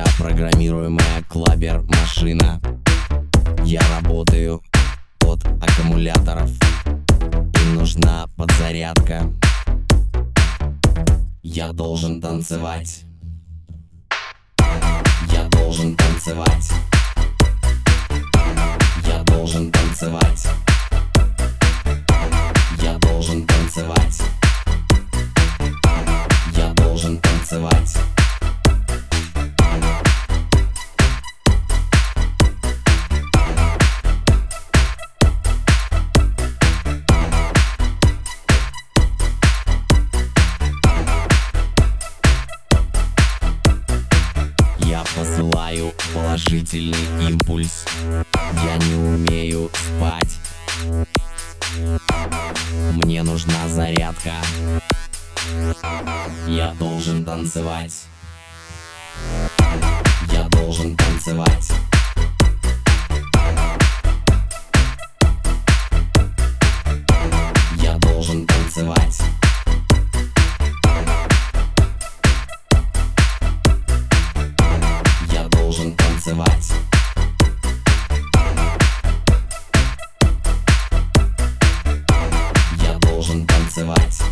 Я программируемая клабер машина. Я работаю от аккумуляторов. Им нужна подзарядка. Я должен танцевать. Я должен танцевать. Я должен танцевать Посылаю положительный импульс. Я не умею спать. Мне нужна зарядка. Я должен танцевать. Я должен танцевать танцевать Я должен танцевать.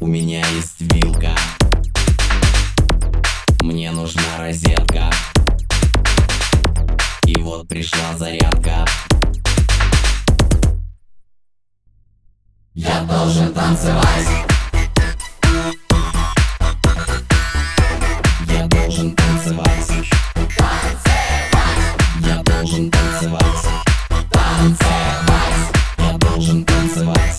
У меня есть вилка. Мне нужна розетка. И вот пришла зарядка. Я должен танцевать Танцевать. Я должен танцевать